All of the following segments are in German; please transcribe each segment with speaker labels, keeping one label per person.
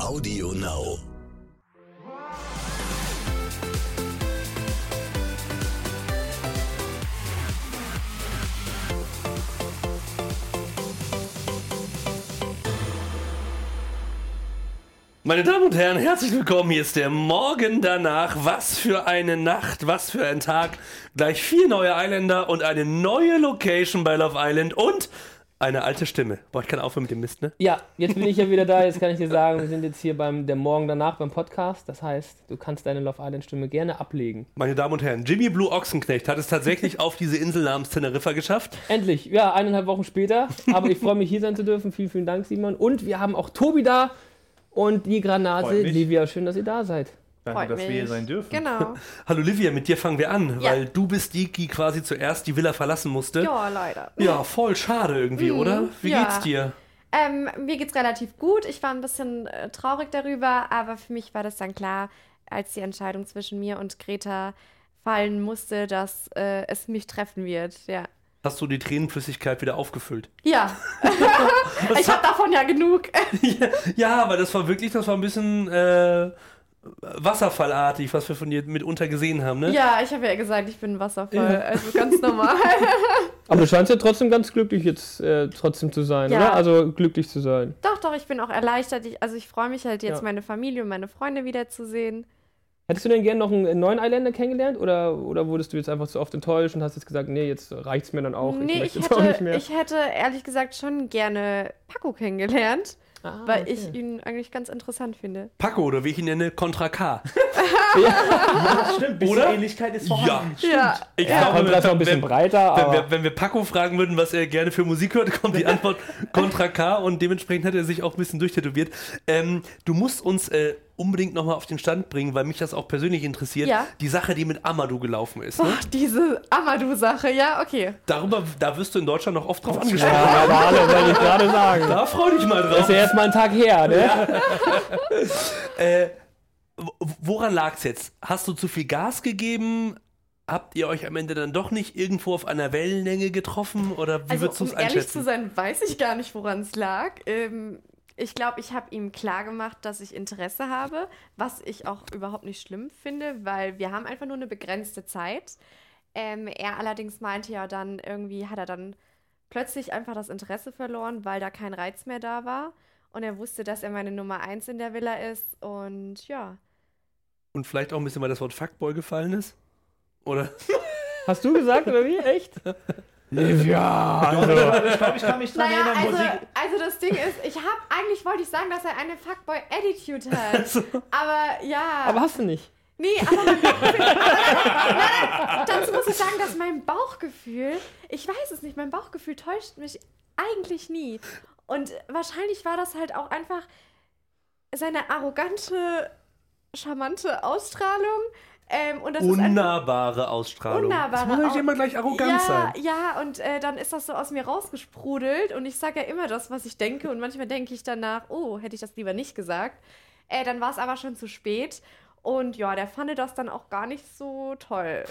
Speaker 1: Audio Now.
Speaker 2: Meine Damen und Herren, herzlich willkommen. Hier ist der Morgen danach. Was für eine Nacht, was für ein Tag. Gleich vier neue Eiländer und eine neue Location bei Love Island und eine alte Stimme. Boah, ich kann aufhören mit dem Mist, ne?
Speaker 3: Ja, jetzt bin ich ja wieder da. Jetzt kann ich dir sagen, wir sind jetzt hier beim der Morgen danach beim Podcast. Das heißt, du kannst deine Love Island Stimme gerne ablegen.
Speaker 2: Meine Damen und Herren, Jimmy Blue Ochsenknecht hat es tatsächlich auf diese Insel namens Teneriffa geschafft.
Speaker 3: Endlich, ja, eineinhalb Wochen später. Aber ich freue mich hier sein zu dürfen. Vielen, vielen Dank, Simon. Und wir haben auch Tobi da und die Granate. Livia, schön, dass ihr da seid.
Speaker 4: Danke,
Speaker 5: Freut
Speaker 4: dass wir hier
Speaker 5: mich.
Speaker 4: sein dürfen.
Speaker 5: Genau.
Speaker 2: Hallo Livia, mit dir fangen wir an,
Speaker 5: Ja.
Speaker 2: weil du bist die, die quasi zuerst die Villa verlassen musste.
Speaker 5: Ja, leider.
Speaker 2: Ja, voll schade irgendwie, oder? Wie
Speaker 5: ja.
Speaker 2: geht's dir?
Speaker 5: Ähm, mir geht's relativ gut. Ich war ein bisschen äh, traurig darüber, aber für mich war das dann klar, als die Entscheidung zwischen mir und Greta fallen musste, dass äh, es mich treffen wird. Ja.
Speaker 2: Hast du die Tränenflüssigkeit wieder aufgefüllt?
Speaker 5: Ja. ich habe davon ja genug.
Speaker 2: Ja, aber das war wirklich, das war ein bisschen äh, wasserfallartig, was wir von dir mitunter gesehen haben, ne?
Speaker 5: ja, ich habe ja gesagt, ich bin ein Wasserfall.
Speaker 2: Ja.
Speaker 5: Also ganz normal.
Speaker 3: Aber du scheinst ja trotzdem ganz glücklich jetzt äh, trotzdem zu sein,
Speaker 5: Ja.
Speaker 3: oder? Also glücklich zu sein.
Speaker 5: doch, doch, ich bin auch erleichtert. Ich, also ich freue mich halt jetzt,
Speaker 3: Ja.
Speaker 5: meine Familie und meine Freunde wiederzusehen.
Speaker 3: Hättest du denn gerne noch einen neuen Eiländer kennengelernt oder, oder wurdest du jetzt einfach zu oft enttäuscht und hast jetzt gesagt, nee, jetzt reicht's mir dann auch.
Speaker 5: nee,
Speaker 3: möchte
Speaker 5: ich
Speaker 3: jetzt auch nicht
Speaker 5: hätte,
Speaker 3: mehr.
Speaker 5: ich hätte ehrlich gesagt schon gerne Paco kennengelernt.
Speaker 3: Ah,
Speaker 5: weil
Speaker 3: okay.
Speaker 5: ich ihn eigentlich ganz interessant finde.
Speaker 2: Paco oder wie ich ihn nenne, Contra K.
Speaker 4: Ja, stimmt. Bisschen
Speaker 2: Oder?
Speaker 4: Ähnlichkeit ist
Speaker 2: Ja.
Speaker 4: vorhanden.
Speaker 5: Ja,
Speaker 2: Ich
Speaker 3: Ja,
Speaker 2: glaube,
Speaker 3: ist noch ein
Speaker 2: wenn,
Speaker 3: bisschen
Speaker 2: wenn,
Speaker 3: breiter,
Speaker 2: wenn,
Speaker 3: aber
Speaker 2: wir, wenn wir Paco fragen würden, was er gerne für Musik hört, kommt die Antwort Contra K und dementsprechend hat er sich auch ein bisschen durchtätowiert. Ähm, du musst uns äh, unbedingt nochmal auf den Stand bringen, weil mich das auch persönlich interessiert.
Speaker 5: Ja.
Speaker 2: Die Sache, die mit Amadou gelaufen ist. Ne?
Speaker 5: Ach, diese Amadou-Sache, ja, okay.
Speaker 2: Darüber, da wirst du in Deutschland noch oft drauf angesprochen.
Speaker 3: ja, aber alle, wollte ich gerade sagen.
Speaker 2: Da freu dich mal
Speaker 3: Das
Speaker 2: drauf.
Speaker 3: ist ja erstmal ein Tag her, ne?
Speaker 2: Äh, woran lag's jetzt? Hast du zu viel Gas gegeben? Habt ihr euch am Ende dann doch nicht irgendwo auf einer Wellenlänge getroffen? Oder wie
Speaker 5: Also,
Speaker 2: würdest du
Speaker 5: um
Speaker 2: es
Speaker 5: ehrlich zu
Speaker 2: einschätzen?
Speaker 5: sein, weiß ich gar nicht, woran es lag. Ähm, ich glaube, ich habe ihm klar gemacht, dass ich Interesse habe, was ich auch überhaupt nicht schlimm finde, weil wir haben einfach nur eine begrenzte Zeit. Ähm, er allerdings meinte ja dann, irgendwie hat er dann plötzlich einfach das Interesse verloren, weil da kein Reiz mehr da war. Und er wusste, dass er meine Nummer eins in der Villa ist. Und ja.
Speaker 2: Und vielleicht auch ein bisschen, weil das Wort Fuckboy gefallen ist? Oder?
Speaker 3: Hast du gesagt, oder wie? Echt? Livia! Also.
Speaker 4: Ich glaube, ich kann mich dran
Speaker 5: Naja,
Speaker 4: erinnern,
Speaker 5: also,
Speaker 4: Musik.
Speaker 5: also das Ding ist, ich habe eigentlich wollte ich sagen, dass er eine Fuckboy-Attitude hat. Aber ja.
Speaker 3: Aber hast du nicht.
Speaker 5: nee, aber mein Bauchgefühl. aber, nein, nein, dazu muss ich sagen, dass mein Bauchgefühl, ich weiß es nicht, mein Bauchgefühl täuscht mich eigentlich nie. Und wahrscheinlich war das halt auch einfach seine arrogante, charmante Ausstrahlung. Ähm, und das ist
Speaker 2: Unnahbare Ausstrahlung.
Speaker 5: Unnahbare
Speaker 2: das muss
Speaker 5: Au-
Speaker 2: immer gleich arrogant
Speaker 5: ja,
Speaker 2: sein.
Speaker 5: Ja, und äh, dann ist das so aus mir rausgesprudelt und ich sage ja immer das, was ich denke und manchmal denke ich danach, oh, hätte ich das lieber nicht gesagt. Äh, dann war es aber schon zu spät und ja, der fand das dann auch gar nicht so toll.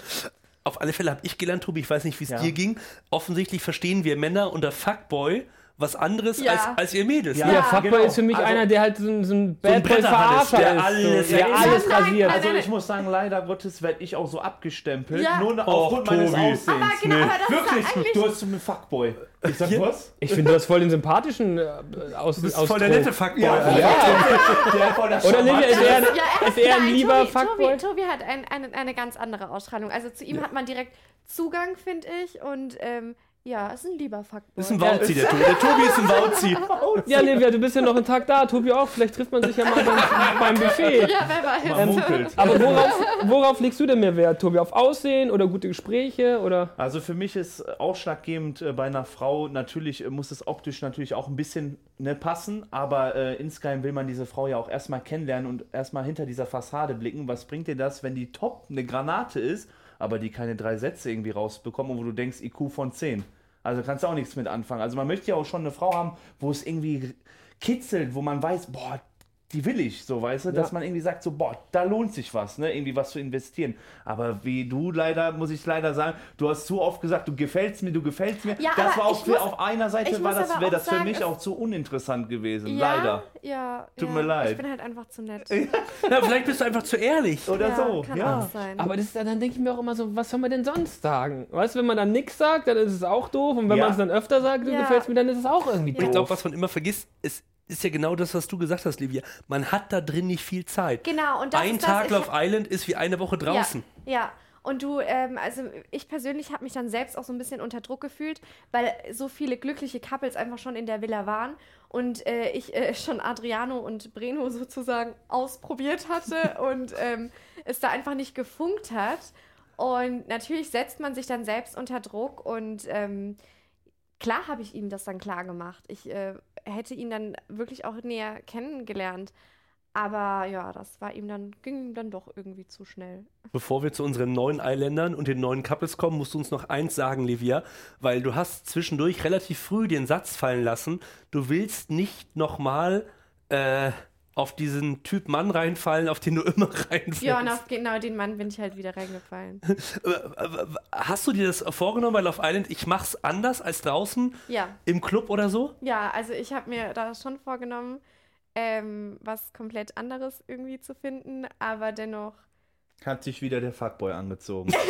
Speaker 2: Auf alle Fälle habe ich gelernt, Tobi, ich weiß nicht, wie es
Speaker 4: Ja.
Speaker 2: dir ging. Offensichtlich verstehen wir Männer unter Fuckboy was anderes
Speaker 5: Ja.
Speaker 2: als, als ihr Mädels.
Speaker 4: Ja.
Speaker 2: ne?
Speaker 3: Ja, Fuckboy
Speaker 4: genau.
Speaker 3: ist für mich
Speaker 4: Also-
Speaker 3: einer, der halt so ein, so ein
Speaker 2: So ein
Speaker 3: Bad
Speaker 2: Bretterhannes,
Speaker 3: Verarscher
Speaker 2: der
Speaker 3: ist.
Speaker 2: alles-
Speaker 3: so, der
Speaker 2: Ja,
Speaker 3: alles
Speaker 5: nein,
Speaker 3: rasiert.
Speaker 5: nein,
Speaker 4: Also ich muss sagen, leider Gottes werde ich auch so abgestempelt,
Speaker 5: Ja.
Speaker 4: nur
Speaker 2: Och,
Speaker 4: aufgrund meines
Speaker 2: Tobi.
Speaker 4: Aussehens.
Speaker 5: Aber genau, aber das
Speaker 4: Wirklich,
Speaker 5: ist ja eigentlich...
Speaker 4: du hast so einen Fuckboy. Ich sag was?
Speaker 3: Ich finde, du hast voll den sympathischen äh, Aus
Speaker 2: Du bist
Speaker 3: Ausdruck.
Speaker 2: voll der nette Fuckboy.
Speaker 4: Ja. Der
Speaker 3: Oder Livia ist
Speaker 5: Ja, er
Speaker 3: ist eher ein lieber
Speaker 5: Tobi,
Speaker 3: Fuckboy.
Speaker 5: Tobi, Tobi hat ein, eine, eine ganz andere Ausstrahlung. Also zu ihm hat man direkt Zugang, finde ich. Und ähm, ja, ist ein lieber Fuckboy.
Speaker 2: Ist ein Wauzi, der Tobi. Der Tobi ist ein Wauzi.
Speaker 3: Ja, Livia, du bist ja noch einen Tag da, Tobi auch. Vielleicht trifft man sich ja mal beim, beim Buffet.
Speaker 5: ja, wer weiß.
Speaker 4: Munkelt.
Speaker 3: Aber worauf, worauf legst du denn mehr Wert, Tobi? Auf Aussehen oder gute Gespräche? Oder?
Speaker 4: Also für mich ist ausschlaggebend äh, bei einer Frau, natürlich äh, muss es optisch natürlich auch ein bisschen ne, passen, aber äh, insgeheim will man diese Frau ja auch erstmal kennenlernen und erstmal hinter dieser Fassade blicken. Was bringt dir das, wenn die top eine Granate ist, aber die keine drei Sätze irgendwie rausbekommen und wo du denkst, IQ von 10? Also kannst du auch nichts mit anfangen. Also man möchte ja auch schon eine Frau haben, wo es irgendwie kitzelt, wo man weiß, boah, die will ich, so weißt du, dass man irgendwie sagt, so, boah, da lohnt sich was, ne, irgendwie was zu investieren. Aber wie du leider, muss ich leider sagen, du hast zu oft gesagt, du gefällst mir, du gefällst mir.
Speaker 5: Ja,
Speaker 4: das
Speaker 5: aber
Speaker 4: war auch
Speaker 5: ich
Speaker 4: für,
Speaker 5: muss-
Speaker 4: auf einer Seite war das, wäre das für
Speaker 5: sagen,
Speaker 4: mich
Speaker 5: es-
Speaker 4: auch zu uninteressant gewesen,
Speaker 5: ja,
Speaker 4: leider.
Speaker 5: Ja,
Speaker 4: Tut
Speaker 5: ja.
Speaker 4: mir leid.
Speaker 5: Ich bin halt einfach zu nett.
Speaker 2: Ja, vielleicht bist du einfach zu ehrlich.
Speaker 4: Oder
Speaker 5: ja,
Speaker 4: so,
Speaker 5: kann
Speaker 4: ja.
Speaker 5: auch sein.
Speaker 3: Aber das, ist- dann denke ich mir auch immer so, was soll man denn sonst sagen? Weißt du, wenn man dann nichts sagt, dann ist es auch doof. Und wenn
Speaker 4: Ja.
Speaker 3: man es dann öfter sagt, du
Speaker 5: Ja.
Speaker 3: gefällst mir, dann ist es auch irgendwie
Speaker 5: Ja.
Speaker 2: Ich
Speaker 3: doof.
Speaker 2: glaube, was man immer vergisst, es ist ja genau das, was du gesagt hast, Livia. Man hat da drin nicht viel Zeit.
Speaker 5: Genau, und das
Speaker 2: Ein
Speaker 5: ist das,
Speaker 2: Tag
Speaker 5: ich-
Speaker 2: Love Island ist wie eine Woche draußen.
Speaker 5: Ja, ja. Und du, ähm, also ich persönlich habe mich dann selbst auch so ein bisschen unter Druck gefühlt, weil so viele glückliche Couples einfach schon in der Villa waren und äh, ich äh, schon Adriano und Breno sozusagen ausprobiert hatte und ähm, es da einfach nicht gefunkt hat. Und natürlich setzt man sich dann selbst unter Druck und ähm, klar habe ich ihm das dann klar gemacht. Ich äh, hätte ihn dann wirklich auch näher kennengelernt. Aber ja, das war ihm dann, ging ihm dann doch irgendwie zu schnell.
Speaker 2: Bevor wir zu unseren neuen Eiländern und den neuen Couples kommen, musst du uns noch eins sagen, Livia, weil du hast zwischendurch relativ früh den Satz fallen lassen, du willst nicht nochmal äh, auf diesen Typ Mann reinfallen, auf den du immer reinfällst.
Speaker 5: Ja, und auf genau den Mann bin ich halt wieder reingefallen.
Speaker 2: Hast du dir das vorgenommen bei Love Island? Ich mach's anders als draußen
Speaker 5: Ja,
Speaker 2: im Club oder so?
Speaker 5: ja, also ich habe mir da schon vorgenommen, ähm, was komplett anderes irgendwie zu finden, aber dennoch.
Speaker 4: Hat sich wieder der Fuckboy angezogen.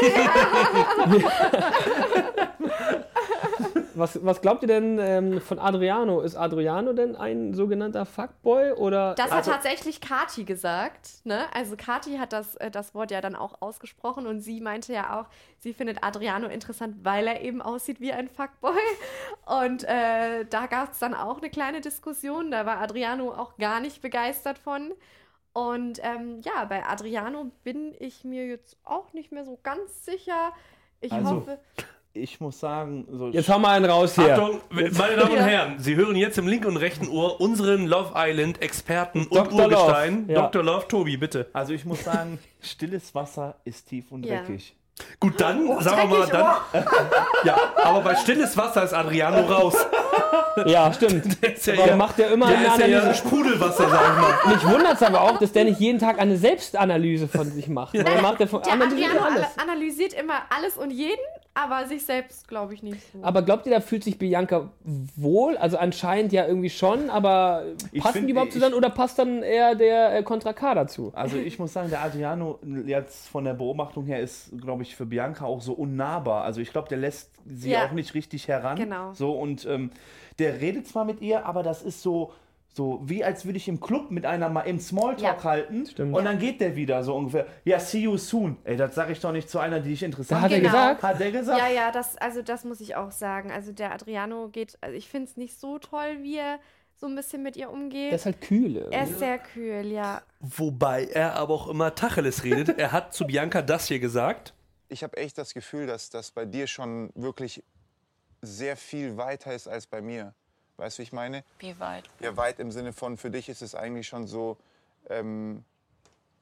Speaker 3: Was, was glaubt ihr denn ähm, von Adriano? Ist Adriano denn ein sogenannter Fuckboy oder
Speaker 5: Das
Speaker 4: Also-
Speaker 5: hat tatsächlich Kati gesagt. Ne? Also Kati hat das, äh, das Wort ja dann auch ausgesprochen und sie meinte ja auch, sie findet Adriano interessant, weil er eben aussieht wie ein Fuckboy. Und äh, da gab es dann auch eine kleine Diskussion. Da war Adriano auch gar nicht begeistert von. Und ähm, ja, bei Adriano bin ich mir jetzt auch nicht mehr so ganz sicher. Ich
Speaker 4: Also,
Speaker 5: hoffe.
Speaker 4: Ich muss sagen, so
Speaker 3: Jetzt hau mal einen raus hier.
Speaker 2: Achtung, meine Damen und
Speaker 5: Ja.
Speaker 2: Herren, Sie hören jetzt im linken und rechten Ohr unseren Love Island Experten und
Speaker 3: Dr. Love,
Speaker 2: Urgestein,
Speaker 3: ja.
Speaker 2: Dr. Love, Tobi, bitte.
Speaker 4: Also ich muss sagen, stilles Wasser ist tief und
Speaker 5: Ja.
Speaker 4: dreckig.
Speaker 2: Gut, dann sagen wir mal, dann. Ja, aber bei stilles Wasser ist Adriano raus.
Speaker 3: Ja, stimmt.
Speaker 2: Der ist ja,
Speaker 3: Aber
Speaker 2: eher-
Speaker 3: macht ja immer
Speaker 2: der
Speaker 3: eine
Speaker 2: ist ja
Speaker 3: Analyse.
Speaker 2: Sprudelwasser, sag ich mal.
Speaker 3: Mich wundert es aber auch, dass der nicht jeden Tag eine Selbstanalyse von sich macht. Weil er macht ja von
Speaker 5: Der Adriano analysiert immer alles und jeden, aber sich selbst glaube ich nicht so.
Speaker 3: Aber glaubt ihr, da fühlt sich Bianca wohl? Also anscheinend ja irgendwie schon, aber
Speaker 4: Ich
Speaker 3: passen
Speaker 4: find-
Speaker 3: die überhaupt zusammen oder passt dann eher der äh, Contra K dazu?
Speaker 4: Also ich muss sagen, der Adriano jetzt von der Beobachtung her ist, glaube ich, für Bianca auch so unnahbar. Also ich glaube, der lässt sie
Speaker 5: Ja.
Speaker 4: auch nicht richtig heran.
Speaker 5: Genau.
Speaker 4: So und ähm, der redet zwar mit ihr, aber das ist so so wie als würde ich im Club mit einer mal im Smalltalk
Speaker 5: Ja.
Speaker 4: halten
Speaker 3: Stimmt.
Speaker 4: und dann geht der wieder so ungefähr. Ja, see you soon. Ey, das sage ich doch nicht zu einer, die ich interessant
Speaker 3: Da hat er
Speaker 5: Genau.
Speaker 3: gesagt,
Speaker 4: Hat der gesagt?
Speaker 5: Ja, ja, das, also das muss ich auch sagen. Also der Adriano geht, also ich finde es nicht so toll, wie er so ein bisschen mit ihr umgeht.
Speaker 3: der ist halt kühl.
Speaker 5: er ist sehr kühl, ja.
Speaker 2: Wobei er aber auch immer Tacheles redet. Er hat zu Bianca das hier gesagt.
Speaker 1: ich habe echt das Gefühl, dass das bei dir schon wirklich sehr viel weiter ist als bei mir. Weißt du, wie ich meine?
Speaker 6: Wie weit?
Speaker 1: Ja, weit im Sinne von, für dich ist es eigentlich schon so, ähm,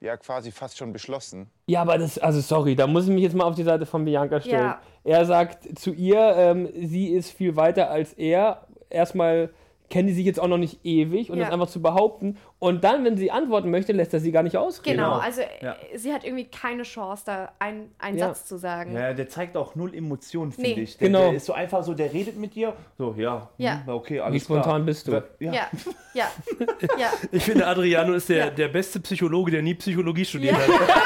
Speaker 1: ja, quasi fast schon beschlossen.
Speaker 3: Ja, aber das, also sorry, da muss ich mich jetzt mal auf die Seite von Bianca stellen.
Speaker 5: Ja.
Speaker 3: Er sagt zu ihr, ähm, sie ist viel weiter als er. Erstmal kennen die sich jetzt auch noch nicht ewig und
Speaker 5: Ja.
Speaker 3: das einfach zu behaupten. Und dann, wenn sie antworten möchte, lässt er sie gar nicht ausreden.
Speaker 5: Genau,
Speaker 4: Genau.
Speaker 5: also
Speaker 4: Ja.
Speaker 5: äh, sie hat irgendwie keine Chance, da ein, einen
Speaker 3: Ja.
Speaker 5: Satz zu sagen.
Speaker 4: Ja, der zeigt auch null Emotionen, finde
Speaker 5: Nee.
Speaker 4: ich. Der,
Speaker 3: Genau.
Speaker 4: der ist so einfach so, der redet mit dir. So, ja,
Speaker 5: Ja.
Speaker 4: hm, okay,
Speaker 3: Wie
Speaker 4: alles
Speaker 3: spontan
Speaker 4: klar.
Speaker 3: bist du?
Speaker 4: Ja.
Speaker 5: Ja, ja, ja.
Speaker 2: Ich finde, Adriano ist der,
Speaker 5: Ja.
Speaker 2: der beste Psychologe, der nie Psychologie studiert
Speaker 5: Ja.
Speaker 2: hat.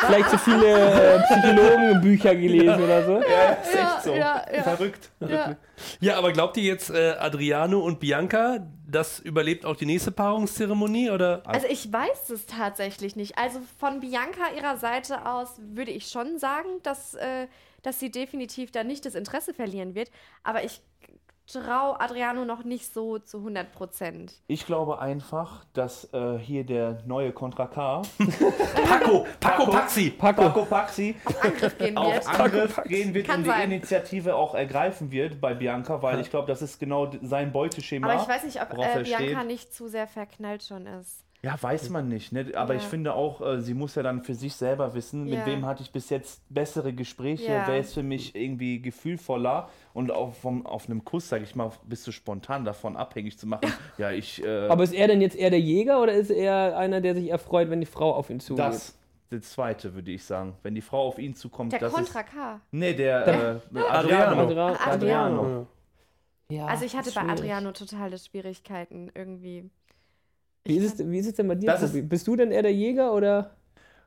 Speaker 3: Vielleicht zu viele äh, Psychologenbücher gelesen oder so.
Speaker 4: Ja, ist
Speaker 5: Ja,
Speaker 4: echt so.
Speaker 5: ja, ja.
Speaker 4: Verrückt.
Speaker 5: ja.
Speaker 2: Ja, aber glaubt ihr jetzt, äh, Adriano und Bianca, das überlebt auch die nächste Paarungszeremonie? Oder?
Speaker 5: Also ich weiß es tatsächlich nicht. Also von Bianca ihrer Seite aus würde ich schon sagen, dass, äh, dass sie definitiv da nicht das Interesse verlieren wird. Aber ich traue Adriano noch nicht so zu 100 Prozent.
Speaker 4: Ich glaube einfach, dass äh, hier der neue Contra K,
Speaker 2: Paco, Paco Paxi.
Speaker 3: Paco.
Speaker 4: Paco Paxi,
Speaker 5: Angriff gehen
Speaker 4: auf
Speaker 5: wird.
Speaker 4: Angriff gehen wird
Speaker 5: Kann
Speaker 4: und die. Initiative auch ergreifen wird bei Bianca, weil ich glaube, das ist genau sein Beuteschema.
Speaker 5: Aber ich weiß nicht, ob äh, Bianca
Speaker 4: steht.
Speaker 5: nicht zu sehr verknallt schon ist.
Speaker 4: Ja, weiß man nicht. Ne? Aber
Speaker 5: Ja.
Speaker 4: ich finde auch, äh, sie muss ja dann für sich selber wissen,
Speaker 5: Ja.
Speaker 4: mit wem hatte ich bis jetzt bessere Gespräche,
Speaker 5: Ja.
Speaker 4: wer ist für mich irgendwie gefühlvoller und auch vom, auf einem Kuss, sag ich mal, bist du spontan davon abhängig zu machen. Ja, ich. Äh,
Speaker 3: Aber ist er denn jetzt eher der Jäger oder ist er einer, der sich erfreut, wenn die Frau auf ihn zugeht?
Speaker 4: das, der zweite, würde ich sagen. Wenn die Frau auf ihn zukommt,
Speaker 5: Der
Speaker 4: das
Speaker 5: Contra
Speaker 4: ist.
Speaker 5: K.
Speaker 4: Nee, der.
Speaker 3: Der-
Speaker 4: Äh, Adriano.
Speaker 3: Adriano.
Speaker 5: Adriano.
Speaker 3: Ja,
Speaker 5: Also ich hatte bei. Adriano totale Schwierigkeiten irgendwie.
Speaker 3: Wie ist, es, wie ist es denn bei dir,
Speaker 4: ist-
Speaker 3: Tobi? Bist du denn eher der Jäger oder,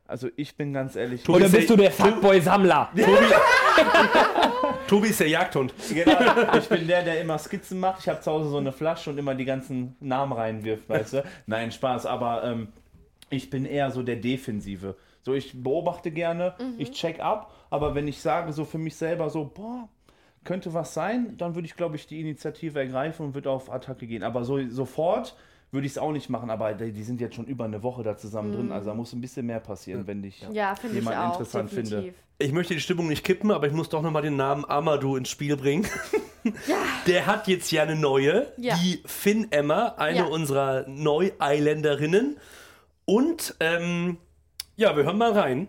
Speaker 4: Also ich bin ganz ehrlich.
Speaker 2: Tobi
Speaker 3: oder
Speaker 2: ist
Speaker 3: bist du der Fuckboy-Sammler?
Speaker 2: Tobi ist der Jagdhund.
Speaker 4: Genau, ich bin der, der immer Skizzen macht. Ich habe zu Hause so eine Flasche und immer die ganzen Namen reinwirft, weißt du? Nein, Spaß, aber ähm, ich bin eher so der Defensive. So, ich beobachte gerne, ich check ab, aber wenn ich sage so für mich selber so, boah, könnte was sein, dann würde ich, glaube ich, die Initiative ergreifen und würde auf Attacke gehen. Aber so sofort würde ich es auch nicht machen, aber die, die sind jetzt schon über eine Woche da zusammen drin, also da muss ein bisschen mehr passieren, wenn ich
Speaker 5: Ja, finde ich
Speaker 4: jemanden
Speaker 5: auch.
Speaker 4: interessant finde.
Speaker 5: definitiv.
Speaker 2: Ich möchte die Stimmung nicht kippen, aber ich muss doch nochmal den Namen Amadou ins Spiel bringen. Der hat jetzt ja eine neue,
Speaker 5: Ja.
Speaker 2: die Finn Emma, eine
Speaker 5: Ja.
Speaker 2: unserer Neu-Eiländerinnen. Und ähm, ja, wir hören mal rein.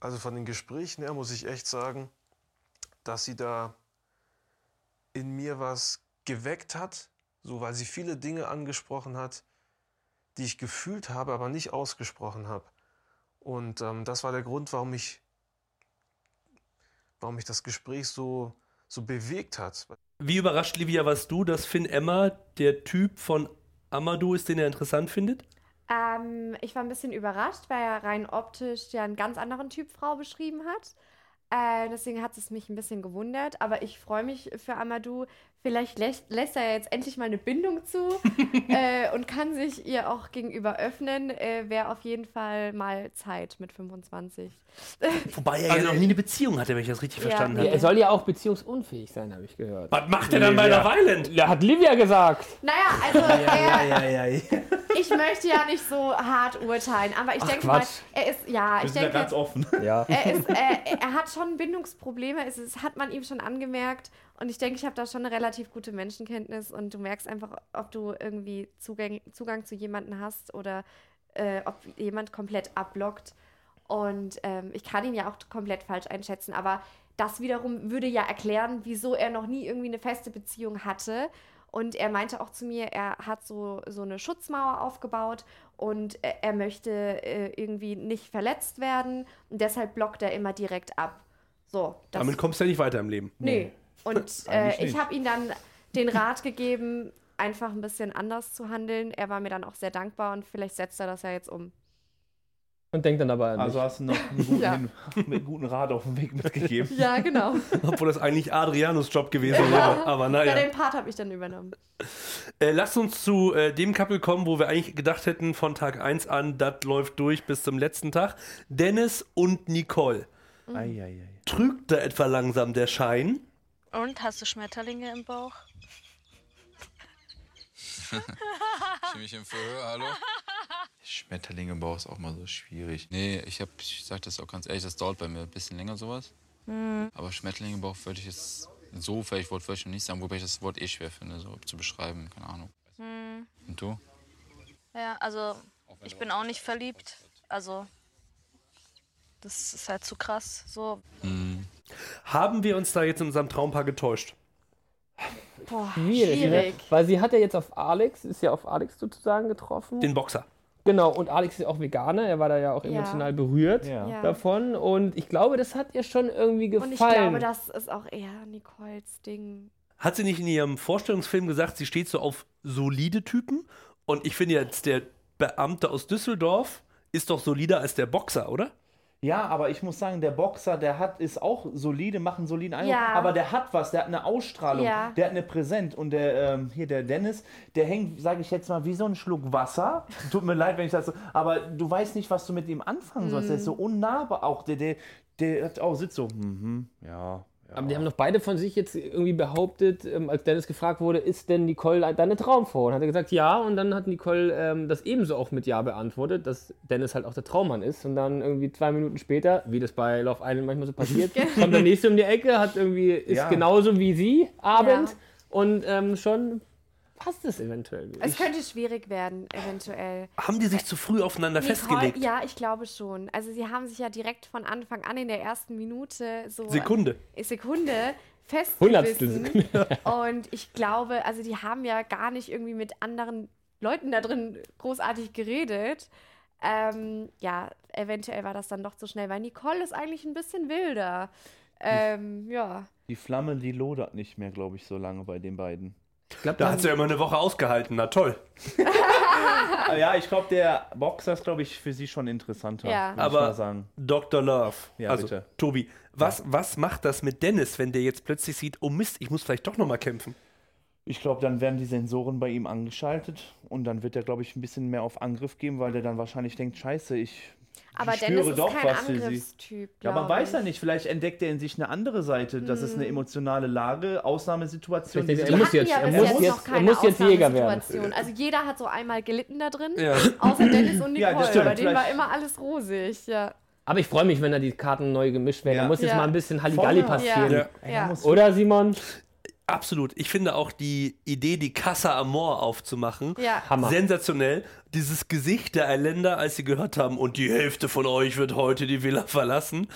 Speaker 6: Also von den Gesprächen her muss ich echt sagen, dass sie da in mir was geweckt hat, so weil sie viele Dinge angesprochen hat, die ich gefühlt habe, aber nicht ausgesprochen habe. Und ähm, das war der Grund, warum ich, warum mich das Gespräch so, so bewegt hat.
Speaker 2: Wie überrascht, Livia, warst du, dass Finn Emma der Typ von Amadou ist, den er interessant findet?
Speaker 5: Ähm, ich war ein bisschen überrascht, weil er rein optisch ja einen ganz anderen Typ Frau beschrieben hat. Äh, deswegen hat es mich ein bisschen gewundert. Aber ich freue mich für Amadou. Vielleicht lässt, lässt er jetzt endlich mal eine Bindung zu äh, und kann sich ihr auch gegenüber öffnen. Äh, Wäre auf jeden Fall mal Zeit mit 25.
Speaker 2: Wobei er ja noch nie eine Beziehung hatte, wenn ich das richtig
Speaker 5: Ja,
Speaker 2: verstanden
Speaker 3: Ja,
Speaker 2: habe.
Speaker 3: er soll ja auch beziehungsunfähig sein, habe ich gehört.
Speaker 2: Was macht er dann bei Love Island?
Speaker 3: Ja, hat Livia gesagt.
Speaker 5: Naja, also er,
Speaker 4: ja, ja, ja.
Speaker 5: ich möchte ja nicht so hart urteilen, aber ich
Speaker 3: Ach,
Speaker 5: denke mal, er ist, ja,
Speaker 4: Wir
Speaker 5: ich denke,
Speaker 4: ganz offen.
Speaker 3: Ja.
Speaker 5: er, ist, äh, er hat schon Bindungsprobleme, es ist, hat man ihm schon angemerkt. Und ich denke, ich habe da schon eine relativ gute Menschenkenntnis und du merkst einfach, ob du irgendwie Zugang, Zugang zu jemandem hast oder äh, ob jemand komplett abblockt. Und ähm, ich kann ihn ja auch komplett falsch einschätzen, aber das wiederum würde ja erklären, wieso er noch nie irgendwie eine feste Beziehung hatte. Und er meinte auch zu mir, er hat so, so eine Schutzmauer aufgebaut und er, er möchte äh, irgendwie nicht verletzt werden und deshalb blockt er immer direkt ab. So, das,
Speaker 2: Damit kommst du ja nicht weiter im Leben.
Speaker 5: nee. Und äh, ich
Speaker 4: nicht.
Speaker 5: habe ihm dann den Rat gegeben, einfach ein bisschen anders zu handeln. Er war mir dann auch sehr dankbar und vielleicht setzt er das ja jetzt um.
Speaker 3: Und denkt dann aber an
Speaker 4: Also
Speaker 3: mich.
Speaker 4: hast du noch einen guten,
Speaker 5: Ja.
Speaker 4: Einem guten Rat auf den Weg mitgegeben.
Speaker 5: Ja, genau.
Speaker 2: Obwohl das eigentlich Adrianus Job gewesen wäre. Aber
Speaker 5: Ja,
Speaker 2: naja.
Speaker 5: den Part habe ich dann übernommen.
Speaker 2: Äh, lasst uns zu äh, dem Couple kommen, wo wir eigentlich gedacht hätten, von Tag 1 an, das läuft durch bis zum letzten Tag. Dennis und Nicole.
Speaker 4: Eieiei.
Speaker 2: Trügt da etwa langsam der Schein?
Speaker 7: Und hast du Schmetterlinge im Bauch?
Speaker 8: Ich im Verhör, hallo? Schmetterlinge im Bauch ist auch mal so schwierig. Nee, ich hab, ich sag das auch ganz ehrlich, das dauert bei mir ein bisschen länger sowas. Aber Schmetterlinge im Bauch würde ich jetzt so vielleicht wortwörtlich noch nicht sagen, wobei ich das Wort eh schwer finde, so zu beschreiben, keine Ahnung. Und du?
Speaker 7: Ja, also ich bin auch nicht verliebt. Also das ist halt zu krass. So,
Speaker 8: Hm.
Speaker 2: Haben wir uns da jetzt in unserem Traumpaar getäuscht?
Speaker 5: Boah,
Speaker 3: Schwierig,
Speaker 5: schwierig.
Speaker 3: Ne? Weil sie hat ja jetzt auf Alex, ist ja auf Alex sozusagen getroffen.
Speaker 2: Den Boxer.
Speaker 3: genau, und Alex ist auch Veganer, er war da ja auch
Speaker 5: Ja.
Speaker 3: emotional berührt
Speaker 4: Ja.
Speaker 5: Ja.
Speaker 3: davon. Und ich glaube, das hat ihr schon irgendwie gefallen.
Speaker 5: Und ich glaube, das ist auch eher Nicoles Ding.
Speaker 2: Hat sie nicht in ihrem Vorstellungsfilm gesagt, sie steht so auf solide Typen? Und ich finde jetzt, der Beamte aus Düsseldorf ist doch solider als der Boxer, oder?
Speaker 4: Ja, aber ich muss sagen, der Boxer, der hat, ist auch solide, macht einen soliden Eindruck.
Speaker 5: Ja.
Speaker 4: Aber der hat was, der hat eine Ausstrahlung,
Speaker 5: Ja.
Speaker 4: der hat eine Präsenz. Und der, ähm, hier, der Dennis, der hängt, sage ich jetzt mal, wie so ein Schluck Wasser. Tut mir leid, wenn ich das so, aber du weißt nicht, was du mit ihm anfangen sollst. Der ist so
Speaker 5: Mhm.
Speaker 4: unnahbar auch. Der, der, der hat auch sitzt so, mhm, ja. Ja.
Speaker 3: Aber die haben doch beide von sich jetzt irgendwie behauptet, ähm, als Dennis gefragt wurde, ist denn Nicole deine Traumfrau? Und hat er gesagt, ja. Und dann hat Nicole ähm, das ebenso auch mit Ja beantwortet, dass Dennis halt auch der Traummann ist. Und dann irgendwie zwei Minuten später, wie das bei Love Island manchmal so passiert, kommt der nächste um die Ecke, hat irgendwie, ist
Speaker 4: Ja.
Speaker 3: genauso wie sie, Abend.
Speaker 5: Ja.
Speaker 3: Und ähm, schon passt es eventuell.
Speaker 5: Es könnte schwierig werden, eventuell.
Speaker 2: Haben die sich zu früh aufeinander
Speaker 5: Nicole,
Speaker 2: festgelegt?
Speaker 5: ja, ich glaube schon. Also sie haben sich ja direkt von Anfang an in der ersten Minute so
Speaker 2: Sekunde.
Speaker 5: Sekunde
Speaker 3: Hundertstel
Speaker 5: festgebissen. Und ich glaube, also die haben ja gar nicht irgendwie mit anderen Leuten da drin großartig geredet. Ähm, ja, eventuell war das dann doch zu schnell, weil Nicole ist eigentlich ein bisschen wilder. Ähm, ja.
Speaker 4: Die Flamme, die lodert nicht mehr, glaube ich, so lange bei den beiden.
Speaker 3: Ich glaube,
Speaker 2: Da hat sie ja immer eine Woche ausgehalten. Na toll.
Speaker 4: Ah, ja, ich glaube, der Boxer ist, glaube ich, für sie schon interessanter.
Speaker 5: Ja.
Speaker 2: Aber-
Speaker 4: mal sagen.
Speaker 2: Dr. Love.
Speaker 4: Ja,
Speaker 2: also,
Speaker 4: bitte.
Speaker 2: Tobi, was, was macht das mit Dennis, wenn der jetzt plötzlich sieht, oh Mist, ich muss vielleicht doch nochmal kämpfen?
Speaker 4: Ich glaube, dann werden die Sensoren bei ihm angeschaltet und dann wird er, glaube ich, ein bisschen mehr auf Angriff geben, weil der dann wahrscheinlich denkt, scheiße, ich
Speaker 5: Aber
Speaker 4: ich
Speaker 5: Dennis
Speaker 4: spüre
Speaker 5: ist
Speaker 4: doch
Speaker 5: kein
Speaker 4: was für sie.
Speaker 5: Angriffstyp.
Speaker 4: Ja, man weiß ja
Speaker 5: ich.
Speaker 4: nicht, vielleicht entdeckt er in sich eine andere Seite. Das ist eine emotionale Lage, Ausnahmesituation.
Speaker 3: Er muss jetzt-
Speaker 5: ja
Speaker 3: er muss
Speaker 5: jetzt,
Speaker 3: jetzt- er muss jetzt Jäger werden.
Speaker 5: Also jeder hat so einmal gelitten da drin,
Speaker 2: Ja.
Speaker 5: außer Dennis und
Speaker 4: Ja,
Speaker 5: Nicole.
Speaker 4: das stimmt.
Speaker 5: Bei denen war immer alles rosig. Ja.
Speaker 3: Aber ich freue mich, wenn da die Karten neu gemischt werden.
Speaker 4: Ja.
Speaker 3: Da muss jetzt
Speaker 5: Ja.
Speaker 3: mal ein bisschen Halligalli
Speaker 4: Voll.
Speaker 3: passieren.
Speaker 5: Ja.
Speaker 2: Ja.
Speaker 5: Ja.
Speaker 3: Oder, Simon?
Speaker 2: Absolut. Ich finde auch die Idee, die Casa Amor aufzumachen,
Speaker 5: Ja.
Speaker 3: Hammer.
Speaker 2: sensationell. Dieses Gesicht der Eiländer, als sie gehört haben, und die Hälfte von euch wird heute die Villa verlassen.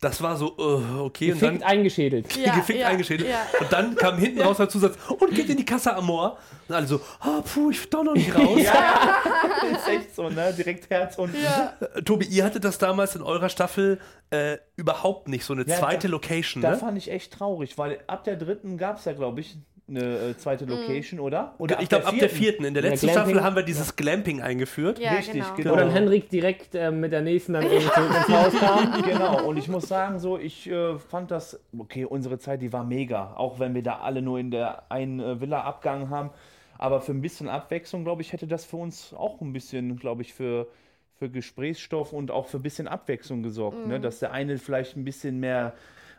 Speaker 2: Das war so, äh, okay. Und
Speaker 3: Gefickt
Speaker 2: dann
Speaker 3: eingeschädelt.
Speaker 5: Ja,
Speaker 2: gefickt
Speaker 5: ja,
Speaker 2: eingeschädelt.
Speaker 5: ja.
Speaker 2: Und dann kam hinten raus der Zusatz, und geht in die Casa Amor. Und alle so, ah, puh, ich doch noch nicht raus.
Speaker 4: ist echt so, ne? Direkt Herz und.
Speaker 2: Äh, Tobi, ihr hattet das damals in eurer Staffel äh, überhaupt nicht, so eine
Speaker 4: Ja,
Speaker 2: zweite
Speaker 4: da-
Speaker 2: Location,
Speaker 4: Da
Speaker 2: ne?
Speaker 4: fand ich echt traurig, weil ab der dritten gab es ja, glaube ich, eine äh, zweite
Speaker 5: Mhm.
Speaker 4: Location, oder? Oder
Speaker 2: Ich glaube, ab der vierten. In der letzten
Speaker 3: Glamping-
Speaker 2: Staffel haben wir dieses Glamping eingeführt.
Speaker 5: Ja,
Speaker 4: Richtig,
Speaker 5: genau.
Speaker 4: genau.
Speaker 3: Wo dann Henrik direkt äh, mit der nächsten dann ins Haus kam.
Speaker 4: Genau, und ich muss sagen, so, ich äh, fand das, okay, unsere Zeit, die war mega, auch wenn wir da alle nur in der einen äh, Villa abgegangen haben. Aber für ein bisschen Abwechslung, glaube ich, hätte das für uns auch ein bisschen, glaube ich, für, für Gesprächsstoff und auch für ein bisschen Abwechslung gesorgt. Ne? Dass der eine vielleicht ein bisschen mehr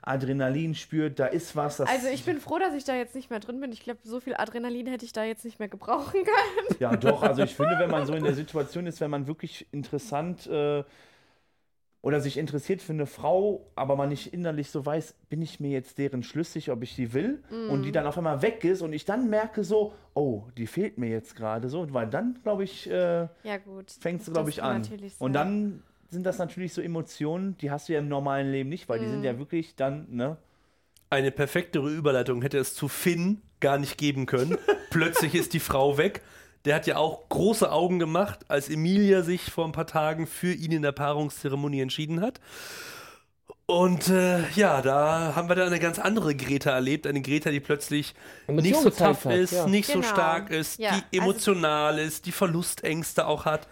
Speaker 4: Adrenalin spürt, da ist was. Das,
Speaker 5: Also ich bin froh, dass ich da jetzt nicht mehr drin bin. Ich glaube, so viel Adrenalin hätte ich da jetzt nicht mehr gebrauchen können.
Speaker 4: Ja, doch. Also ich finde, wenn man so in der Situation ist, wenn man wirklich interessant äh, oder sich interessiert für eine Frau, aber man nicht innerlich so weiß, bin ich mir jetzt deren schlüssig, ob ich die will und
Speaker 5: Mhm.
Speaker 4: die dann auf einmal weg ist und ich dann merke so, oh, die fehlt mir jetzt gerade so, weil dann, glaube ich, äh,
Speaker 5: Ja gut.
Speaker 4: fängt es, glaube ich, an. Und dann sind das natürlich so Emotionen, die hast du ja im normalen Leben nicht, weil die
Speaker 5: Mhm.
Speaker 4: sind ja wirklich dann, ne?
Speaker 2: Eine perfektere Überleitung hätte es zu Finn gar nicht geben können. Plötzlich ist die Frau weg. Der hat ja auch große Augen gemacht, als Emilia sich vor ein paar Tagen für ihn in der Paarungszeremonie entschieden hat. Und äh, ja, da haben wir dann eine ganz andere Greta erlebt. Eine Greta, die plötzlich
Speaker 3: Emotionen
Speaker 2: nicht so tough
Speaker 3: hat,
Speaker 2: ist,
Speaker 3: ja.
Speaker 2: nicht so
Speaker 5: Genau.
Speaker 2: stark ist,
Speaker 5: Ja,
Speaker 2: die
Speaker 5: also-
Speaker 2: emotional ist, die Verlustängste auch hat.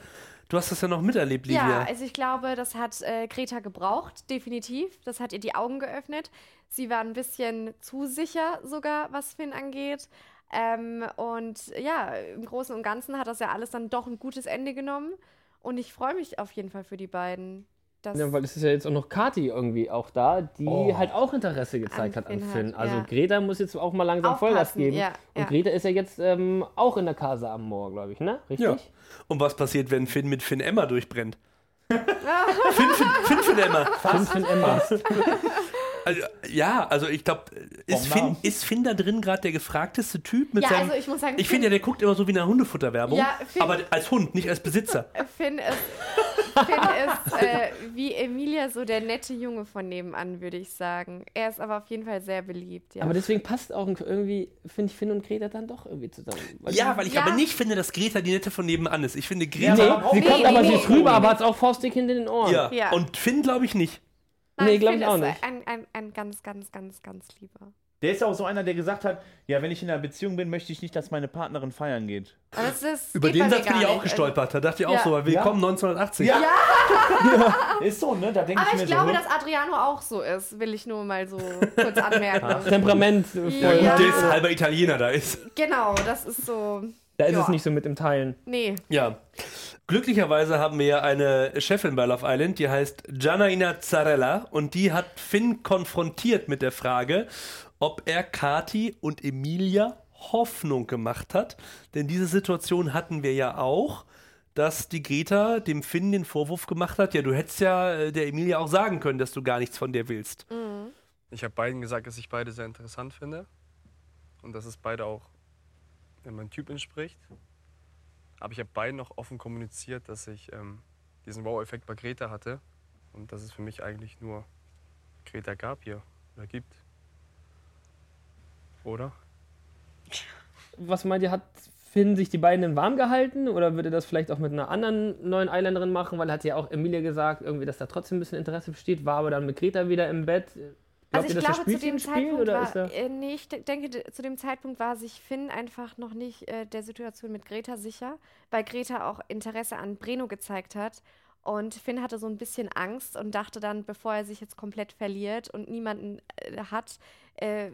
Speaker 2: Du hast das ja noch miterlebt, Livia.
Speaker 5: Ja, also ich glaube, das hat äh, Greta gebraucht, definitiv. Das hat ihr die Augen geöffnet. Sie war ein bisschen zu sicher sogar, was Finn angeht. Ähm, und ja, im Großen und Ganzen hat das ja alles dann doch ein gutes Ende genommen. Und ich freue mich auf jeden Fall für die beiden. Das,
Speaker 3: Ja, weil es ist ja jetzt auch noch Kati irgendwie auch da, die
Speaker 4: Oh.
Speaker 3: halt auch Interesse gezeigt
Speaker 5: An
Speaker 3: hat an
Speaker 5: Finn
Speaker 3: Finn.
Speaker 5: hat,
Speaker 3: Also
Speaker 5: ja.
Speaker 3: Greta muss jetzt auch mal langsam Vollgas
Speaker 5: Aufpassen,
Speaker 3: geben.
Speaker 5: ja,
Speaker 3: Und
Speaker 5: ja.
Speaker 3: Greta ist ja jetzt ähm, auch in der Casa am Moor, glaube ich, ne? Richtig?
Speaker 2: Ja. Und was passiert, wenn Finn mit Finn Emma durchbrennt? Finn, Finn, Finn, Finn Emma.
Speaker 3: Finn, Finn Emma.
Speaker 2: Also, ja, also ich glaube, ist Finn, ist Finn da drin gerade der gefragteste Typ mit
Speaker 5: Ja,
Speaker 2: seinem.
Speaker 5: also ich muss sagen,
Speaker 2: ich finde ja, der guckt immer so wie eine Hundefutterwerbung,
Speaker 5: Ja, Finn-
Speaker 2: aber als Hund, nicht als Besitzer.
Speaker 5: Finn ist, Finn ist äh, wie Emilia so der nette Junge von nebenan, würde ich sagen. Er ist aber auf jeden Fall sehr beliebt. Ja.
Speaker 3: Aber deswegen passt auch irgendwie, finde ich, Finn und Greta dann doch irgendwie zusammen. Weil
Speaker 2: Ja, weil ich
Speaker 5: Ja.
Speaker 2: aber nicht finde, dass Greta die Nette von nebenan ist. Ich finde Greta.
Speaker 3: Nee, sie
Speaker 5: Nee,
Speaker 3: kommt
Speaker 5: nee,
Speaker 3: aber,
Speaker 5: nee,
Speaker 3: rüber, aber hat auch faustdick hinter den Ohren.
Speaker 2: ja.
Speaker 5: Ja.
Speaker 2: Und Finn glaube ich nicht.
Speaker 5: Nein,
Speaker 3: nee, glaub
Speaker 5: Finn
Speaker 3: ich auch nicht.
Speaker 5: Ein, ein, ein ganz, ganz, ganz, ganz lieber.
Speaker 4: Der ist ja auch so einer, der gesagt hat, ja, wenn ich in einer Beziehung bin, möchte ich nicht, dass meine Partnerin feiern geht.
Speaker 5: Das ist,
Speaker 2: Über den Satz bin ich auch gestolpert. Da dachte ich auch
Speaker 5: Ja.
Speaker 2: so, weil willkommen
Speaker 4: Ja.
Speaker 2: 1980.
Speaker 4: Ja. Ist so, ne? Da denke
Speaker 5: Aber
Speaker 4: ich
Speaker 5: ich
Speaker 4: mir
Speaker 5: glaube,
Speaker 4: so.
Speaker 5: dass Adriano auch so ist, will ich nur mal so kurz anmerken.
Speaker 3: Temperament voll.
Speaker 5: Ja.
Speaker 2: Gut, der ist halber Italiener da ist.
Speaker 5: Genau, das ist so.
Speaker 3: Da ist
Speaker 5: Ja.
Speaker 3: es nicht so mit dem Teilen.
Speaker 5: Nee.
Speaker 2: Ja. Glücklicherweise haben wir ja eine Chefin bei Love Island, die heißt Giannaina Zarella und die hat Finn konfrontiert mit der Frage, ob er Kati und Emilia Hoffnung gemacht hat. Denn diese Situation hatten wir ja auch, dass die Greta dem Finn den Vorwurf gemacht hat, ja, du hättest ja äh, der Emilia auch sagen können, dass du gar nichts von der willst.
Speaker 9: Ich habe beiden gesagt, dass ich beide sehr interessant finde und dass es beide auch meinem Typ entspricht. Aber ich habe beiden noch offen kommuniziert, dass ich ähm, diesen Wow-Effekt bei Greta hatte und dass es für mich eigentlich nur Greta gab hier oder gibt. Oder?
Speaker 3: Was meint ihr, hat Finn sich die beiden in warm gehalten oder würde das vielleicht auch mit einer anderen neuen Eiländerin machen? Weil hat ja auch Emilia gesagt, irgendwie, dass da trotzdem ein bisschen Interesse besteht, war aber dann mit Greta wieder im Bett. Glaubt
Speaker 5: Also ich
Speaker 3: ihr,
Speaker 5: glaube, zu dem Zeitpunkt
Speaker 3: oder
Speaker 5: war, äh, nee, ich de- denke, de- zu dem Zeitpunkt war sich Finn einfach noch nicht äh, der Situation mit Greta sicher, weil Greta auch Interesse an Breno gezeigt hat. Und Finn hatte so ein bisschen Angst und dachte dann, bevor er sich jetzt komplett verliert und niemanden äh, hat, äh,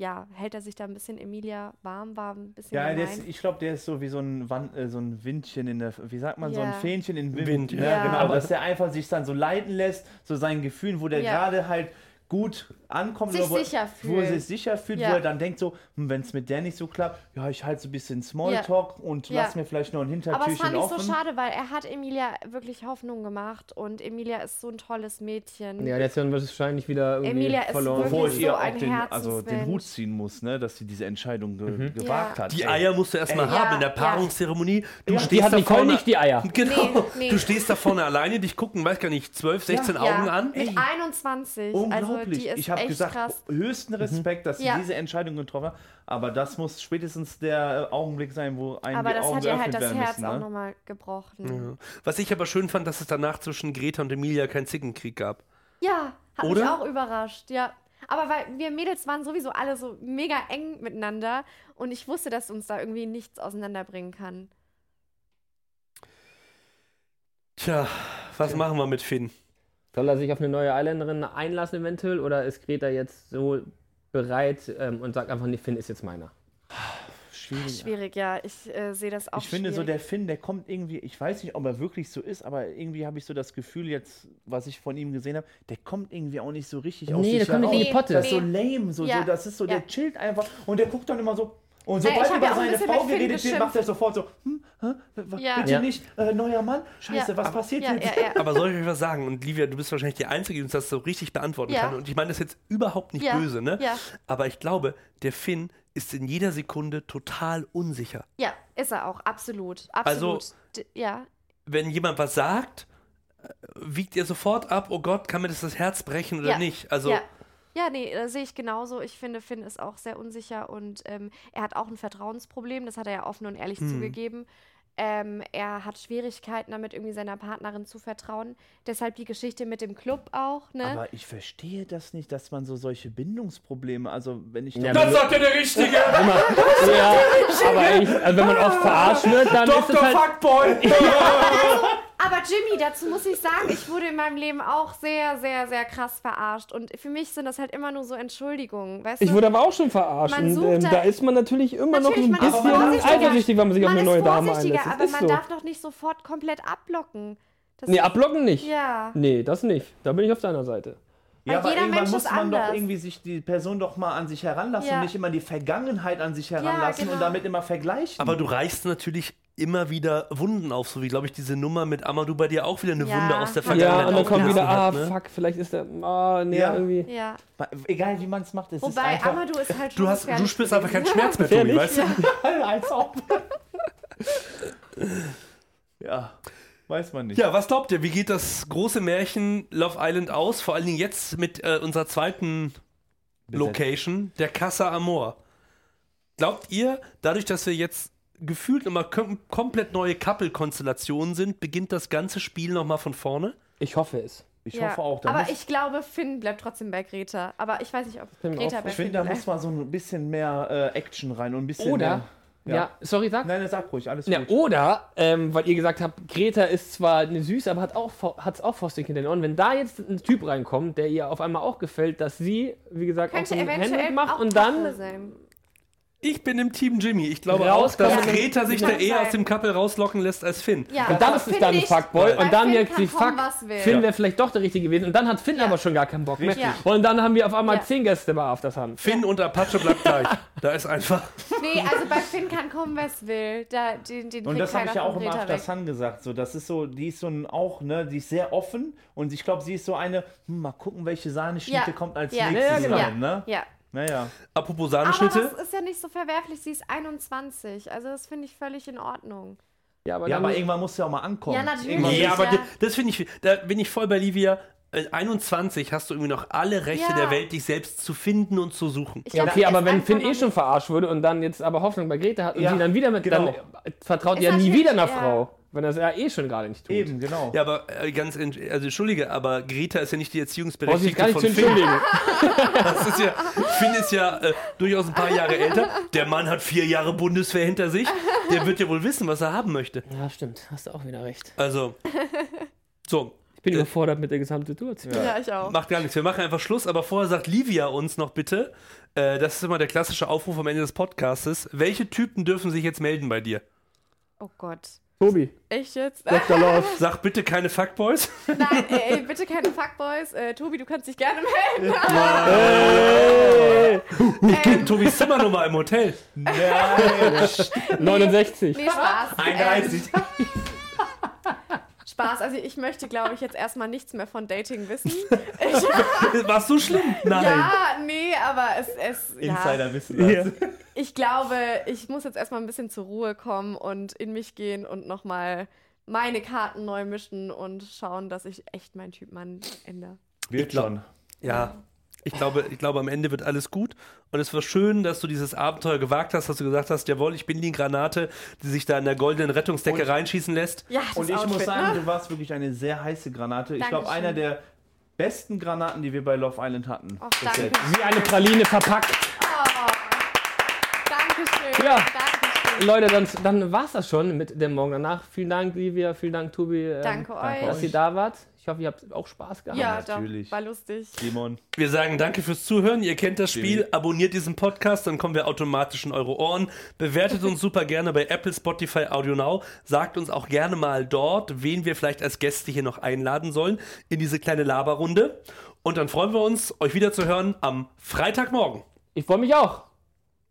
Speaker 5: ja, hält er sich da ein bisschen Emilia warm, war ein bisschen
Speaker 4: Ja, ist, ich glaube, der ist so wie so ein, Wan- äh, so ein Windchen in der, wie sagt man, so ein. Fähnchen in Wind.
Speaker 2: Wind,
Speaker 4: ja.
Speaker 5: ja.
Speaker 4: genau, dass der einfach sich dann so leiten lässt, so seinen Gefühlen, wo der
Speaker 5: Ja.
Speaker 4: gerade halt gut ankommt,
Speaker 5: Sich
Speaker 4: wo,
Speaker 5: sicher
Speaker 4: wo er
Speaker 5: fühlt.
Speaker 4: sich sicher fühlt,
Speaker 5: Ja.
Speaker 4: wo er dann denkt so, wenn es mit der nicht so klappt, ja, ich halte so ein bisschen Smalltalk und
Speaker 5: Ja.
Speaker 4: lass mir vielleicht noch ein
Speaker 5: Aber es
Speaker 4: Hintertürchen
Speaker 5: fand ich
Speaker 4: offen.
Speaker 5: so schade, weil er hat Emilia wirklich Hoffnung gemacht und Emilia ist so ein tolles Mädchen.
Speaker 3: Ja, der ist dann wahrscheinlich wieder irgendwie
Speaker 5: Emilia ist
Speaker 3: verloren.
Speaker 5: wirklich
Speaker 4: Obwohl ich
Speaker 5: so
Speaker 4: ihr auch
Speaker 5: ein
Speaker 4: den, also den. Hut ziehen muss, ne, dass sie diese Entscheidung ge
Speaker 3: Mhm.
Speaker 4: gewagt hat.
Speaker 2: Die. Eier musst du erstmal
Speaker 5: Ey.
Speaker 2: haben
Speaker 5: Ja,
Speaker 2: in der
Speaker 5: ja.
Speaker 2: Paarungszeremonie. Du
Speaker 3: Die
Speaker 2: stehst
Speaker 3: hat
Speaker 2: da
Speaker 3: Nicole
Speaker 2: vorne,
Speaker 3: nicht die Eier.
Speaker 2: Genau.
Speaker 5: Nee, nee.
Speaker 2: Du stehst da vorne alleine, dich gucken, weiß gar nicht, 12, 16
Speaker 5: Ja,
Speaker 2: Augen an.
Speaker 5: Mit
Speaker 4: Ey.
Speaker 5: 21. Also
Speaker 4: Unglaublich.
Speaker 5: die ist
Speaker 4: ich habe gesagt,
Speaker 5: krass.
Speaker 4: höchsten Respekt, dass sie
Speaker 5: Ja.
Speaker 4: diese Entscheidung getroffen hat. Aber das muss spätestens der Augenblick sein, wo einem
Speaker 5: Aber
Speaker 4: die
Speaker 5: das
Speaker 4: Augen
Speaker 5: hat ihr halt das Herz
Speaker 4: müssen.
Speaker 5: auch
Speaker 4: Ne?
Speaker 5: nochmal gebrochen.
Speaker 2: Ja. Was ich aber schön fand, dass es danach zwischen Greta und Emilia keinen Zickenkrieg gab.
Speaker 5: Ja, hat mich
Speaker 2: Oder?
Speaker 5: auch überrascht, ja. Aber weil wir Mädels waren sowieso alle so mega eng miteinander und ich wusste, dass uns da irgendwie nichts auseinanderbringen kann.
Speaker 2: Tja, was machen wir mit Finn?
Speaker 3: Soll er sich auf eine neue Eiländerin einlassen eventuell oder ist Greta jetzt so bereit ähm, und sagt einfach, nee, Finn ist jetzt meiner?
Speaker 4: Schwierig.
Speaker 5: Schwierig, ja. Ich äh, sehe das auch
Speaker 4: Ich finde so,
Speaker 5: schwierig.
Speaker 4: der Finn, der kommt irgendwie, ich weiß nicht, ob er wirklich so ist, aber irgendwie habe ich so das Gefühl jetzt, was ich von ihm gesehen habe, der kommt irgendwie auch nicht so richtig aus
Speaker 3: Nee, der kommt nicht in die. Potte.
Speaker 4: Das ist so
Speaker 5: Nee.
Speaker 4: lame, so,
Speaker 5: Ja.
Speaker 4: so, das ist so,
Speaker 5: Ja.
Speaker 4: der chillt einfach und der guckt dann immer so. Und sobald über
Speaker 5: ja ein
Speaker 4: seine Frau geredet wird, macht er sofort so, hm, hä,
Speaker 5: Ja.
Speaker 4: bitte
Speaker 3: Ja.
Speaker 4: nicht, äh, neuer Mann, scheiße,
Speaker 5: Ja.
Speaker 4: was passiert jetzt?
Speaker 5: ja, ja.
Speaker 2: Aber soll ich euch was sagen? Und Livia, du bist wahrscheinlich die Einzige, die uns das so richtig beantworten
Speaker 5: Ja.
Speaker 2: kann. Und ich meine das jetzt überhaupt nicht
Speaker 5: Ja.
Speaker 2: böse, ne?
Speaker 5: Ja.
Speaker 2: Aber ich glaube, der Finn ist in jeder Sekunde total unsicher.
Speaker 5: Ja, ist er auch, absolut.
Speaker 2: Also-
Speaker 5: Absolut. D- ja.
Speaker 2: Wenn jemand was sagt, äh, wiegt ihr sofort ab, oh Gott, kann mir das das Herz brechen oder
Speaker 5: Ja.
Speaker 2: nicht? Also,
Speaker 5: ja. Nee, das sehe ich genauso. Ich finde, Finn ist auch sehr unsicher und ähm, er hat auch ein Vertrauensproblem. Das hat er ja offen und ehrlich
Speaker 2: Hm.
Speaker 5: zugegeben. Ähm, er hat Schwierigkeiten damit, irgendwie seiner Partnerin zu vertrauen. Deshalb die Geschichte mit dem Club auch, ne?
Speaker 4: Aber ich verstehe das nicht, dass man so solche Bindungsprobleme, also wenn ich
Speaker 3: Ja, wenn
Speaker 2: sagt ja der Richtige!
Speaker 3: Immer, ja, aber ich, also wenn man oft verarscht wird, dann ist es halt...
Speaker 2: Fuckboy!
Speaker 5: Aber Jimmy, dazu muss ich sagen, ich wurde in meinem Leben auch sehr, sehr, sehr krass verarscht. Und für mich sind das halt immer nur so Entschuldigungen, weißt
Speaker 3: Ich
Speaker 5: du?
Speaker 3: wurde aber auch schon verarscht.
Speaker 5: Man
Speaker 3: Und
Speaker 5: sucht
Speaker 3: ähm,
Speaker 5: da-
Speaker 3: da ist man natürlich immer
Speaker 5: Natürlich,
Speaker 3: noch ein bisschen eifersüchtig, wenn man sich auf
Speaker 5: man
Speaker 3: eine neue
Speaker 5: ist
Speaker 3: Dame einlässt.
Speaker 5: aber man
Speaker 3: so.
Speaker 5: darf doch nicht sofort komplett abblocken. Das
Speaker 3: Nee, ablocken nicht.
Speaker 5: Ja.
Speaker 3: Nee, das nicht. Da bin ich auf deiner Seite.
Speaker 4: Ja,
Speaker 5: Weil
Speaker 4: aber
Speaker 5: jeder
Speaker 4: irgendwann
Speaker 5: Mensch
Speaker 4: muss
Speaker 5: ist
Speaker 4: man doch
Speaker 5: anders.
Speaker 4: irgendwie sich die Person doch mal an sich heranlassen
Speaker 5: Ja.
Speaker 4: und nicht immer die Vergangenheit an sich heranlassen
Speaker 5: genau.
Speaker 4: und damit immer vergleichen.
Speaker 2: Aber du reißt natürlich immer wieder Wunden auf, so wie, glaube ich, diese Nummer mit Amadou bei dir auch wieder eine
Speaker 5: Ja.
Speaker 2: Wunde aus der Vergangenheit
Speaker 3: Ja, und dann kommt wieder, ah,
Speaker 2: hat, ne?
Speaker 3: fuck, vielleicht ist der, ah, nee,
Speaker 4: Ja.
Speaker 3: irgendwie.
Speaker 5: Ja.
Speaker 4: Egal wie man es macht, es ist
Speaker 5: Wobei
Speaker 4: einfach.
Speaker 5: Amadou ist halt schon
Speaker 2: Du, hast, du spürst einfach keinen. Schmerz mehr, Tobi, weißt du?
Speaker 4: Als ob. ja, weiß man nicht.
Speaker 2: Ja, was glaubt ihr? Wie geht das große Märchen Love Island aus? Vor allen Dingen jetzt mit äh, unserer zweiten Location, der Casa Amor. Glaubt ihr, dadurch, dass wir jetzt gefühlt immer kom komplett neue Couple-Konstellationen sind, beginnt das ganze Spiel nochmal von vorne?
Speaker 3: Ich hoffe es.
Speaker 4: Ich
Speaker 5: Ja.
Speaker 4: hoffe auch. Da
Speaker 5: Aber ich glaube, Finn bleibt trotzdem bei Greta. Aber ich weiß nicht, ob
Speaker 3: mir
Speaker 5: Greta
Speaker 3: auch-
Speaker 5: bei
Speaker 4: ich
Speaker 5: Finn
Speaker 4: finde, da muss mal so ein bisschen mehr äh, Action rein und ein bisschen
Speaker 3: Oder,
Speaker 4: mehr.
Speaker 3: ja,
Speaker 4: Ja.
Speaker 3: sorry, sag.
Speaker 4: Nein, sag ruhig, alles
Speaker 3: Ja,
Speaker 4: gut.
Speaker 3: oder, ähm, weil ihr gesagt habt, Greta ist zwar eine süß, aber hat auch hat's auch Faustik in den Ohren. Wenn da jetzt ein Typ reinkommt, der ihr auf einmal auch gefällt, dass sie, wie gesagt, auch
Speaker 5: Könnte
Speaker 3: so ein
Speaker 5: eventuell
Speaker 3: macht
Speaker 5: auch
Speaker 3: und dann
Speaker 5: sein.
Speaker 2: Ich bin im Team Jimmy. Ich glaube
Speaker 3: Raus
Speaker 2: auch, dass Greta sich da eher
Speaker 5: sein.
Speaker 2: aus dem Couple rauslocken lässt als Finn.
Speaker 5: Ja,
Speaker 3: Und dann ist es dann ein Fuckboy und dann
Speaker 5: Finn
Speaker 3: merkt sie, fuck. Finn wäre vielleicht doch der Richtige gewesen und dann hat Finn
Speaker 5: Ja.
Speaker 3: aber schon gar keinen Bock mehr.
Speaker 5: Ja.
Speaker 3: Und dann haben wir auf einmal
Speaker 5: Ja.
Speaker 3: zehn Gäste bei Afters Hand.
Speaker 2: Finn und Apache bleibt gleich. Da ist einfach.
Speaker 5: Nee, also bei Finn kann kommen, was will. Da, den, den
Speaker 4: Und das habe ich ja auch
Speaker 5: von
Speaker 4: im
Speaker 5: Greta
Speaker 4: After. Sun gesagt. So, das ist so, die ist so ein auch, ne, die ist sehr offen und ich glaube, sie ist so eine, hm, mal gucken, welche Sahneschnitte
Speaker 5: Ja.
Speaker 4: kommt als
Speaker 5: Ja.
Speaker 4: nächstes
Speaker 3: Ja, genau.
Speaker 4: rein, ne?
Speaker 5: Ja,
Speaker 4: Naja.
Speaker 2: Apropos
Speaker 5: Aber
Speaker 2: Sahneschnitte.
Speaker 5: das ist ja nicht so verwerflich. Sie ist 21. Also das finde ich völlig in Ordnung.
Speaker 3: Ja, aber,
Speaker 4: Ja, aber irgendwann muss ja auch mal ankommen.
Speaker 5: Ja, natürlich.
Speaker 4: Irgendwann
Speaker 2: Ja,
Speaker 5: Ja.
Speaker 2: aber d- das finde ich, da bin ich voll bei Livia. Äh, 21 hast du irgendwie noch alle Rechte
Speaker 5: Ja.
Speaker 2: der Welt, dich selbst zu finden und zu suchen.
Speaker 5: Ich
Speaker 3: ja,
Speaker 5: glaub,
Speaker 3: okay,
Speaker 5: er
Speaker 3: aber wenn Finn eh schon verarscht wurde und dann jetzt aber Hoffnung bei Greta hat und
Speaker 4: Ja,
Speaker 3: sie dann wieder mit,
Speaker 4: genau.
Speaker 3: dann äh, vertraut
Speaker 5: Ist
Speaker 3: er nie wieder einer
Speaker 5: ja.
Speaker 3: Frau. Wenn er es ja eh schon gerade nicht tut.
Speaker 4: Eben, genau.
Speaker 2: Ja, aber äh, ganz, also entschuldige, aber Greta ist ja nicht die Erziehungsberechtigte
Speaker 3: gar nicht
Speaker 2: von
Speaker 3: zu
Speaker 2: Finn.
Speaker 3: entschuldigen.
Speaker 2: Das ist ja, Finn ist ja äh, durchaus ein paar Jahre älter. Der Mann hat vier Jahre Bundeswehr hinter sich. Der wird ja wohl wissen, was er haben möchte.
Speaker 3: Ja, stimmt. Hast du auch wieder recht.
Speaker 2: Also, so,
Speaker 3: Ich bin überfordert mit der gesamten Situation.
Speaker 5: Ja, ich auch.
Speaker 2: macht gar nichts. Wir machen einfach Schluss, aber vorher sagt Livia uns noch bitte, äh, das ist immer der klassische Aufruf am Ende des Podcastes, welche Typen dürfen sich jetzt melden bei dir?
Speaker 5: Oh Gott.
Speaker 3: Tobi,
Speaker 5: Echt jetzt?
Speaker 3: Dr. Love.
Speaker 2: Sag bitte keine Fuckboys.
Speaker 5: Nein, ey, bitte keine Fuckboys. Äh, Tobi, du kannst dich gerne melden.
Speaker 2: Ähm, Tobis Zimmernummer im Hotel.
Speaker 3: 69.
Speaker 5: Nee, Spaß.
Speaker 4: 31.
Speaker 5: Spaß. Also ich möchte, glaube ich, jetzt erstmal nichts mehr von Dating wissen. Ich,
Speaker 2: War's so schlimm? Nein.
Speaker 5: ja, nee, aber es, es ja.
Speaker 4: Insider wissen das.
Speaker 5: Ich glaube, ich muss jetzt erstmal ein bisschen zur Ruhe kommen und in mich gehen und nochmal meine Karten neu mischen und schauen, dass ich echt meinen Typ Mann ändere.
Speaker 4: Wird schon.
Speaker 2: Ja, ich glaube, ich glaube, am Ende wird alles gut. Und es war schön, dass du dieses Abenteuer gewagt hast, dass du gesagt hast, jawohl, ich bin die Granate, die sich da in der goldenen Rettungsdecke reinschießen lässt.
Speaker 5: Ja, das
Speaker 4: Und ich
Speaker 5: Outfit,
Speaker 4: muss sagen,
Speaker 5: ne?
Speaker 4: du warst wirklich eine sehr heiße Granate. Ich glaube, einer der besten Granaten, die wir bei Love Island hatten. Bis
Speaker 5: danke.
Speaker 4: jetzt.
Speaker 3: Wie eine Praline verpackt. Ja. Leute, dann, dann war es das schon mit dem Morgen danach. Vielen Dank, Livia. Vielen Dank, Tobi. ähm,
Speaker 5: Danke euch.
Speaker 3: Dass ihr da wart. Ich hoffe, ihr habt auch Spaß gehabt.
Speaker 5: Ja,
Speaker 4: natürlich.
Speaker 5: war lustig.
Speaker 4: Simon.
Speaker 2: Wir sagen danke fürs Zuhören. Ihr kennt das Spiel. Abonniert diesen Podcast, dann kommen wir automatisch in eure Ohren. Bewertet uns super gerne bei Apple, Spotify, Audio Now. Sagt uns auch gerne mal dort, wen wir vielleicht als Gäste hier noch einladen sollen in diese kleine Laberrunde. Und dann freuen wir uns, euch wieder zu hören am Freitagmorgen.
Speaker 3: Ich freue mich auch.